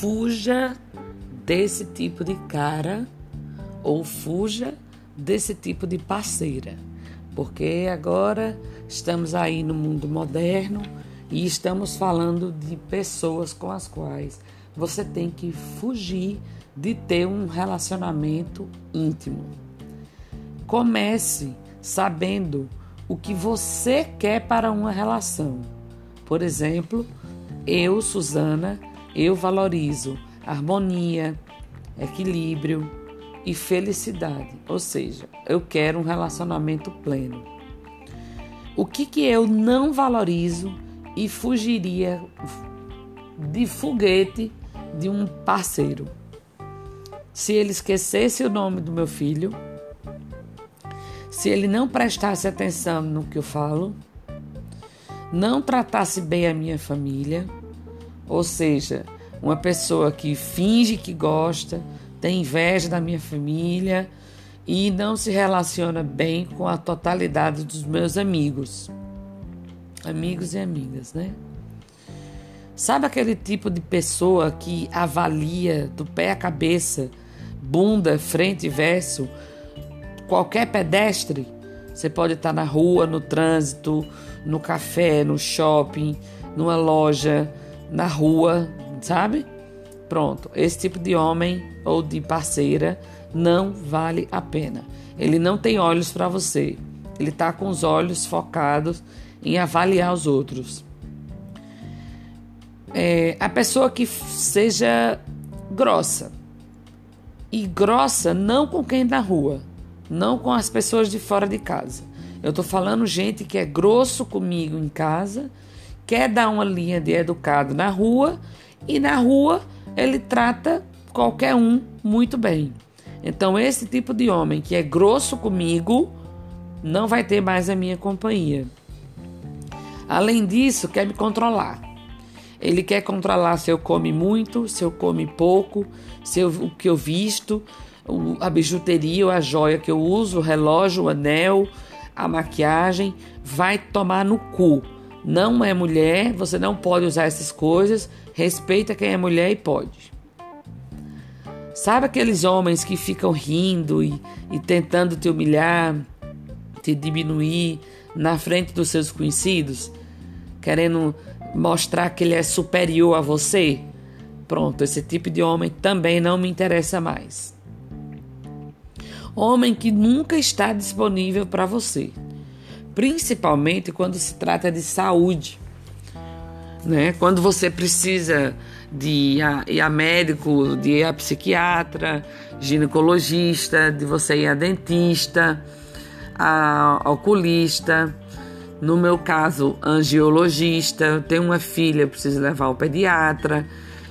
fuja desse tipo de cara ou fuja desse tipo de parceira, porque agora estamos aí no mundo moderno e estamos falando de pessoas com as quais você tem que fugir de ter um relacionamento íntimo. Comece sabendo o que você quer para uma relação. Por exemplo, eu, Suzana, eu valorizo harmonia, equilíbrio e felicidade. Ou seja, eu quero um relacionamento pleno. O que que eu não valorizo e fugiria de foguete de um parceiro? Se ele esquecesse o nome do meu filho, se ele não prestasse atenção no que eu falo, não tratasse bem a minha família, ou seja, uma pessoa que finge que gosta, tem inveja da minha família e não se relaciona bem com a totalidade dos meus amigos. Amigos e amigas, né? Sabe aquele tipo de pessoa que avalia do pé à cabeça, bunda, frente e verso, qualquer pedestre? Você pode estar na rua, no trânsito, no café, no shopping, numa loja, na rua, sabe? Pronto, esse tipo de homem ou de parceira não vale a pena. Ele não tem olhos para você. Ele está com os olhos focados em avaliar os outros. É, a pessoa que seja grossa. E grossa não com quem da rua, não com as pessoas de fora de casa. Eu estou falando gente que é grosso comigo em casa, quer dar uma linha de educado na rua e na rua ele trata qualquer um muito bem. Então, esse tipo de homem que é grosso comigo não vai ter mais a minha companhia. Além disso, quer me controlar. Ele quer controlar se eu come muito, se eu come pouco, se eu, o que eu visto, a bijuteria ou a joia que eu uso, o relógio, o anel, a maquiagem, vai tomar no cu. Não é mulher, você não pode usar essas coisas. Respeita quem é mulher e pode. Sabe aqueles homens que ficam rindo e, e tentando te humilhar, te diminuir na frente dos seus conhecidos, querendo mostrar que ele é superior a você? Pronto, esse tipo de homem também não me interessa mais. Homem que nunca está disponível para você principalmente quando se trata de saúde. Né? Quando você precisa de ir a médico, de ir a psiquiatra, ginecologista, de você ir a dentista, a oculista, no meu caso, angiologista, eu tenho uma filha, preciso levar ao pediatra.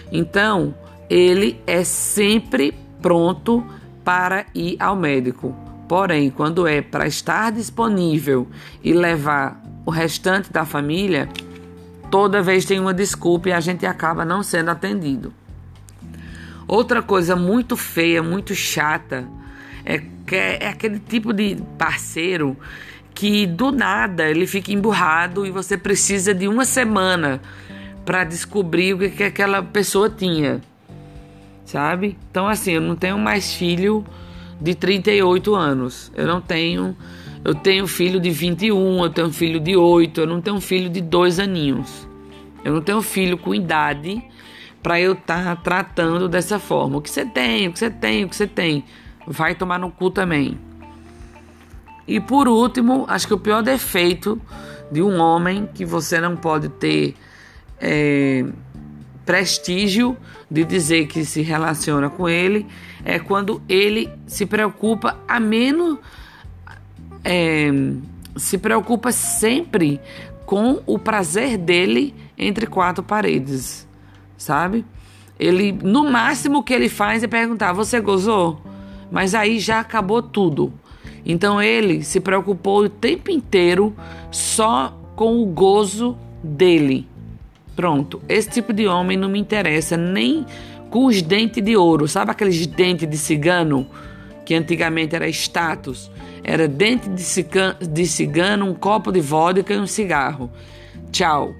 Então, ele é sempre pronto para ir ao médico. Porém, quando é para estar disponível e levar o restante da família, toda vez tem uma desculpa e a gente acaba não sendo atendido. Outra coisa muito feia, muito chata, é que é aquele tipo de parceiro que do nada ele fica emburrado e você precisa de uma semana para descobrir o que, que aquela pessoa tinha, sabe? Então, assim, eu não tenho mais filho de 38 anos. Eu não tenho. Eu tenho filho de 21, eu tenho filho de 8, eu não tenho filho de dois aninhos. Eu não tenho filho com idade para eu estar tá tratando dessa forma. O que você tem, o que você tem, o que você tem. Vai tomar no cu também. E por último, acho que o pior defeito de um homem que você não pode ter é, prestígio de dizer que se relaciona com ele é quando ele se preocupa a menos é, se preocupa sempre com o prazer dele entre quatro paredes, sabe? Ele no máximo que ele faz é perguntar: "Você gozou?" Mas aí já acabou tudo. Então ele se preocupou o tempo inteiro só com o gozo dele. Pronto, esse tipo de homem não me interessa nem com os dentes de ouro. Sabe aqueles dentes de cigano que antigamente era status? Era dente de cigano, um copo de vodka e um cigarro. Tchau.